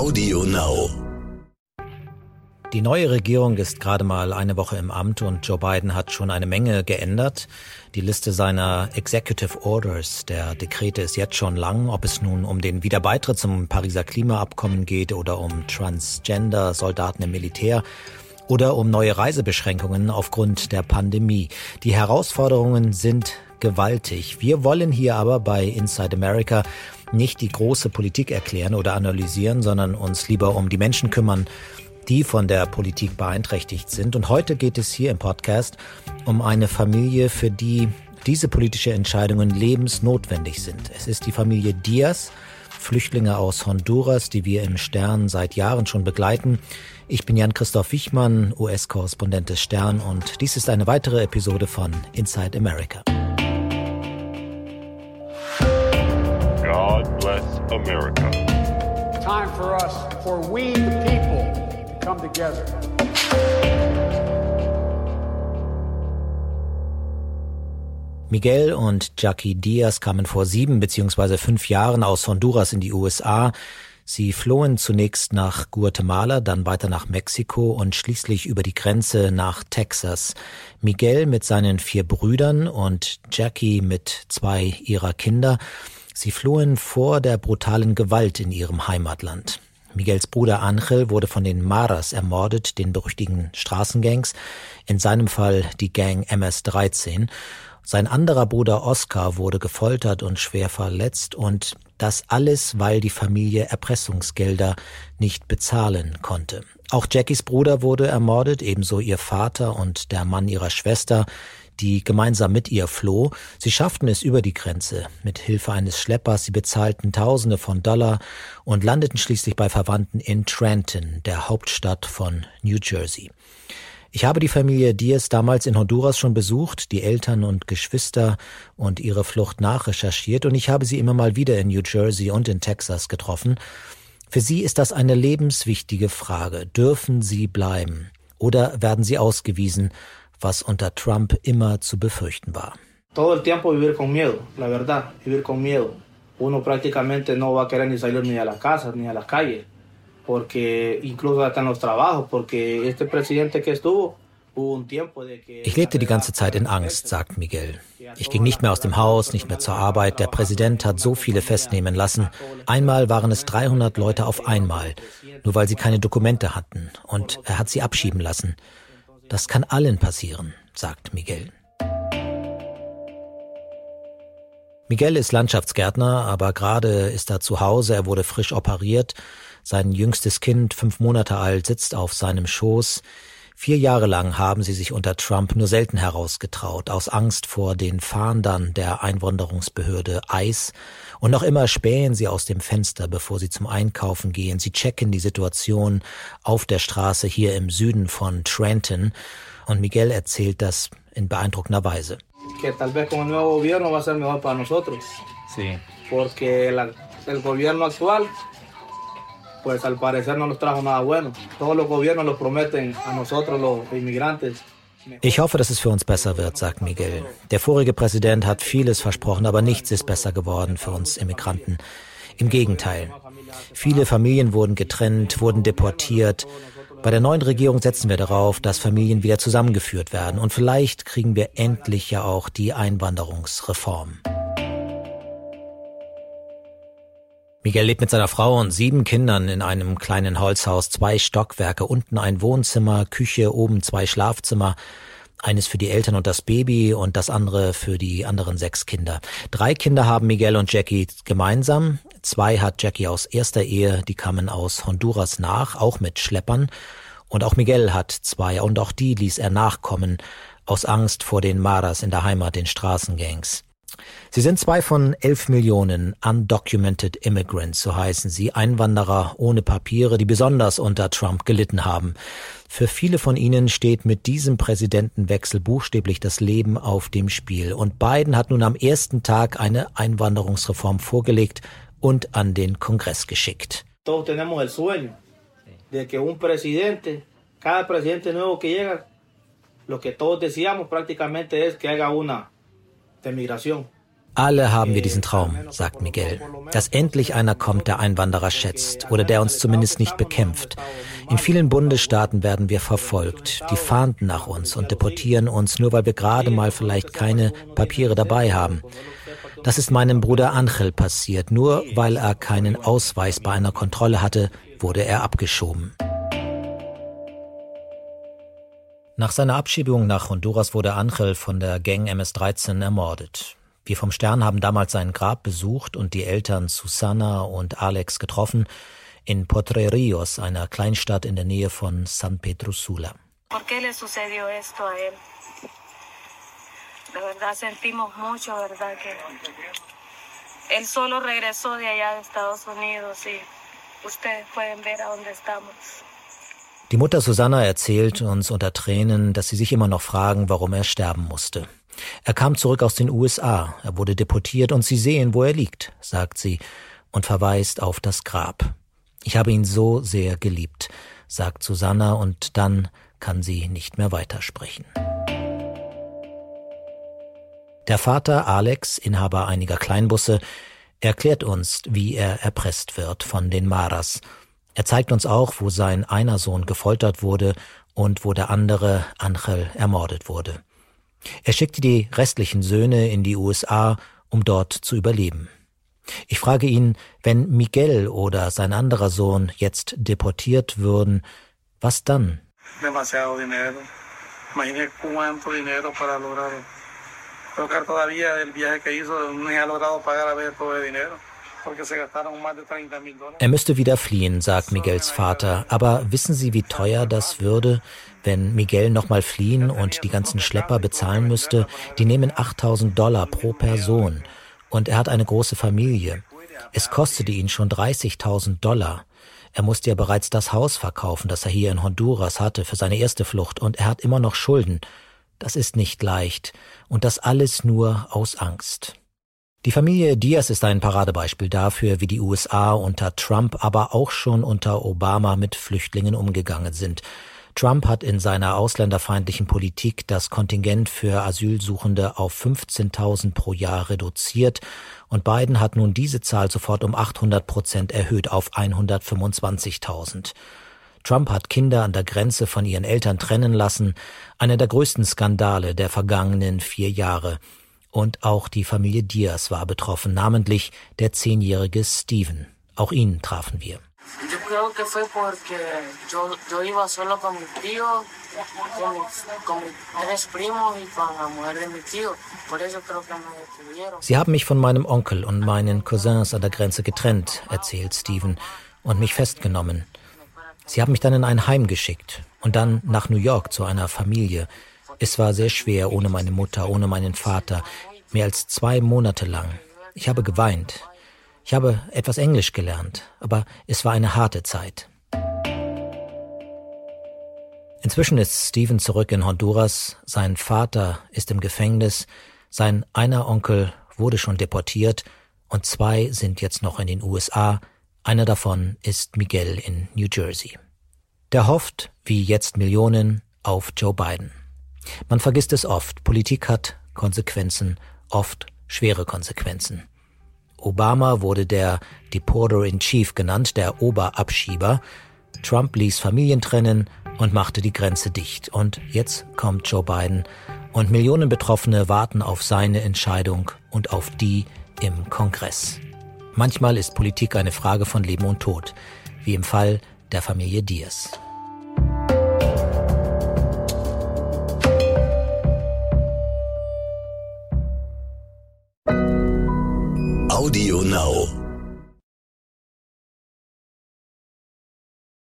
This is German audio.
Audio Now. Die neue Regierung ist gerade mal eine Woche im Amt und Joe Biden hat schon eine Menge geändert. Die Liste seiner Executive Orders, der Dekrete, ist jetzt schon lang, ob es nun um den Wiederbeitritt zum Pariser Klimaabkommen geht oder um Transgender-Soldaten im Militär oder um neue Reisebeschränkungen aufgrund der Pandemie. Die Herausforderungen sind gewaltig. Wir wollen hier aber bei Inside America nicht die große Politik erklären oder analysieren, sondern uns lieber um die Menschen kümmern, die von der Politik beeinträchtigt sind. Und heute geht es hier im Podcast um eine Familie, für die diese politische Entscheidungen lebensnotwendig sind. Es ist die Familie Diaz, Flüchtlinge aus Honduras, die wir im Stern seit Jahren schon begleiten. Ich bin Jan-Christoph Wichmann, US-Korrespondent des Stern und dies ist eine weitere Episode von Inside America. America. Time for us, for we the people, to come together. Miguel und Jackie Diaz kamen vor sieben beziehungsweise fünf Jahren aus Honduras in die USA. Sie flohen zunächst nach Guatemala, dann weiter nach Mexiko und schließlich über die Grenze nach Texas. Miguel mit seinen vier Brüdern und Jackie mit zwei ihrer Kinder. Sie flohen vor der brutalen Gewalt in ihrem Heimatland. Miguels Bruder Angel wurde von den Maras ermordet, den berüchtigten Straßengangs, in seinem Fall die Gang MS-13. Sein anderer Bruder Oscar wurde gefoltert und schwer verletzt und das alles, weil die Familie Erpressungsgelder nicht bezahlen konnte. Auch Jackies Bruder wurde ermordet, ebenso ihr Vater und der Mann ihrer Schwester, die gemeinsam mit ihr floh. Sie schafften es über die Grenze mit Hilfe eines Schleppers. Sie bezahlten Tausende von Dollar und landeten schließlich bei Verwandten in Trenton, der Hauptstadt von New Jersey. Ich habe die Familie Diaz damals in Honduras schon besucht, die Eltern und Geschwister und ihre Flucht nachrecherchiert und ich habe sie immer mal wieder in New Jersey und in Texas getroffen. Für sie ist das eine lebenswichtige Frage. Dürfen sie bleiben? Oder werden sie ausgewiesen, was unter Trump immer zu befürchten war? Todo el tiempo vivir con miedo, la verdad, vivir con miedo. Uno prácticamente no va a querer ni salir ni a la casa ni a las calles porque incluso hasta en los trabajos, porque este presidente que estuvo, ich lebte die ganze Zeit in Angst, sagt Miguel. Ich ging nicht mehr aus dem Haus, nicht mehr zur Arbeit. Der Präsident hat so viele festnehmen lassen. Einmal waren es 300 Leute auf einmal, nur weil sie keine Dokumente hatten. Und er hat sie abschieben lassen. Das kann allen passieren, sagt Miguel. Miguel ist Landschaftsgärtner, aber gerade ist er zu Hause. Er wurde frisch operiert. Sein jüngstes Kind, fünf Monate alt, sitzt auf seinem Schoß. Vier Jahre lang haben sie sich unter Trump nur selten herausgetraut, aus Angst vor den Fahndern der Einwanderungsbehörde ICE. Und noch immer spähen sie aus dem Fenster, bevor sie zum Einkaufen gehen. Sie checken die Situation auf der Straße hier im Süden von Trenton. Und Miguel erzählt das in beeindruckender Weise. Sí. Porque la, el gobierno actual pues al parecer no nos trajo nada bueno. Todos los gobiernos lo prometen a nosotros, los inmigrantes. Ich hoffe, dass es für uns besser wird, sagt Miguel. Der vorige Präsident hat vieles versprochen, aber nichts ist besser geworden für uns Immigranten. Im Gegenteil. Viele Familien wurden getrennt, wurden deportiert. Bei der neuen Regierung setzen wir darauf, dass Familien wieder zusammengeführt werden. Und vielleicht kriegen wir endlich ja auch die Einwanderungsreform. Miguel lebt mit seiner Frau und sieben Kindern in einem kleinen Holzhaus, zwei Stockwerke, unten ein Wohnzimmer, Küche, oben zwei Schlafzimmer, eines für die Eltern und das Baby und das andere für die anderen sechs Kinder. Drei Kinder haben Miguel und Jackie gemeinsam. Zwei hat Jackie aus erster Ehe, die kamen aus Honduras nach, auch mit Schleppern. Und auch Miguel hat zwei und auch die ließ er nachkommen, aus Angst vor den Maras in der Heimat, den Straßengangs. Sie sind zwei von elf Millionen undocumented immigrants, so heißen sie, Einwanderer ohne Papiere, die besonders unter Trump gelitten haben. Für viele von ihnen steht mit diesem Präsidentenwechsel buchstäblich das Leben auf dem Spiel. Und Biden hat nun am ersten Tag eine Einwanderungsreform vorgelegt und an den Kongress geschickt. Todos Alle haben wir diesen Traum, sagt Miguel, dass endlich einer kommt, der Einwanderer schätzt oder der uns zumindest nicht bekämpft. In vielen Bundesstaaten werden wir verfolgt. Die fahnden nach uns und deportieren uns, nur weil wir gerade mal vielleicht keine Papiere dabei haben. Das ist meinem Bruder Angel passiert. Nur weil er keinen Ausweis bei einer Kontrolle hatte, wurde er abgeschoben. Nach seiner Abschiebung nach Honduras wurde Angel von der Gang MS-13 ermordet. Wir vom Stern haben damals sein Grab besucht und die Eltern Susana und Alex getroffen in Potrerillos, einer Kleinstadt in der Nähe von San Pedro Sula. De verdad sentimos mucho, verdad que él solo regresó de allá de Estados Unidos y ustedes pueden ver a dónde estamos. Die Mutter Susanna erzählt uns unter Tränen, dass sie sich immer noch fragen, warum er sterben musste. Er kam zurück aus den USA, er wurde deportiert und Sie sehen, wo er liegt, sagt sie und verweist auf das Grab. Ich habe ihn so sehr geliebt, sagt Susanna und dann kann sie nicht mehr weitersprechen. Der Vater Alex, Inhaber einiger Kleinbusse, erklärt uns, wie er erpresst wird von den Maras er zeigt uns auch, wo sein einer Sohn gefoltert wurde und wo der andere, Angel, ermordet wurde. Er schickte die restlichen Söhne in die USA, um dort zu überleben. Ich frage ihn, wenn Miguel oder sein anderer Sohn jetzt deportiert würden, was dann? Er müsste wieder fliehen, sagt Miguels Vater. Aber wissen Sie, wie teuer das würde, wenn Miguel nochmal fliehen und die ganzen Schlepper bezahlen müsste? Die nehmen 8000 Dollar pro Person. Und er hat eine große Familie. Es kostete ihn schon 30.000 Dollar. Er musste ja bereits das Haus verkaufen, das er hier in Honduras hatte für seine erste Flucht. Und er hat immer noch Schulden. Das ist nicht leicht. Und das alles nur aus Angst. Die Familie Diaz ist ein Paradebeispiel dafür, wie die USA unter Trump, aber auch schon unter Obama mit Flüchtlingen umgegangen sind. Trump hat in seiner ausländerfeindlichen Politik das Kontingent für Asylsuchende auf 15.000 pro Jahr reduziert und Biden hat nun diese Zahl sofort um 800 Prozent erhöht auf 125.000. Trump hat Kinder an der Grenze von ihren Eltern trennen lassen, einer der größten Skandale der vergangenen vier Jahre. Und auch die Familie Diaz war betroffen, namentlich der zehnjährige Steven. Auch ihn trafen wir. Sie haben mich von meinem Onkel und meinen Cousins an der Grenze getrennt, erzählt Steven, und mich festgenommen. Sie haben mich dann in ein Heim geschickt und dann nach New York zu einer Familie. Es war sehr schwer ohne meine Mutter, ohne meinen Vater, mehr als zwei Monate lang. Ich habe geweint. Ich habe etwas Englisch gelernt, aber es war eine harte Zeit. Inzwischen ist Steven zurück in Honduras, sein Vater ist im Gefängnis, sein einer Onkel wurde schon deportiert und zwei sind jetzt noch in den USA, einer davon ist Miguel in New Jersey. Der hofft, wie jetzt Millionen, auf Joe Biden. Man vergisst es oft. Politik hat Konsequenzen, oft schwere Konsequenzen. Obama wurde der Deporter in Chief genannt, der Oberabschieber. Trump ließ Familien trennen und machte die Grenze dicht. Und jetzt kommt Joe Biden und Millionen Betroffene warten auf seine Entscheidung und auf die im Kongress. Manchmal ist Politik eine Frage von Leben und Tod, wie im Fall der Familie Diaz. Audio Now.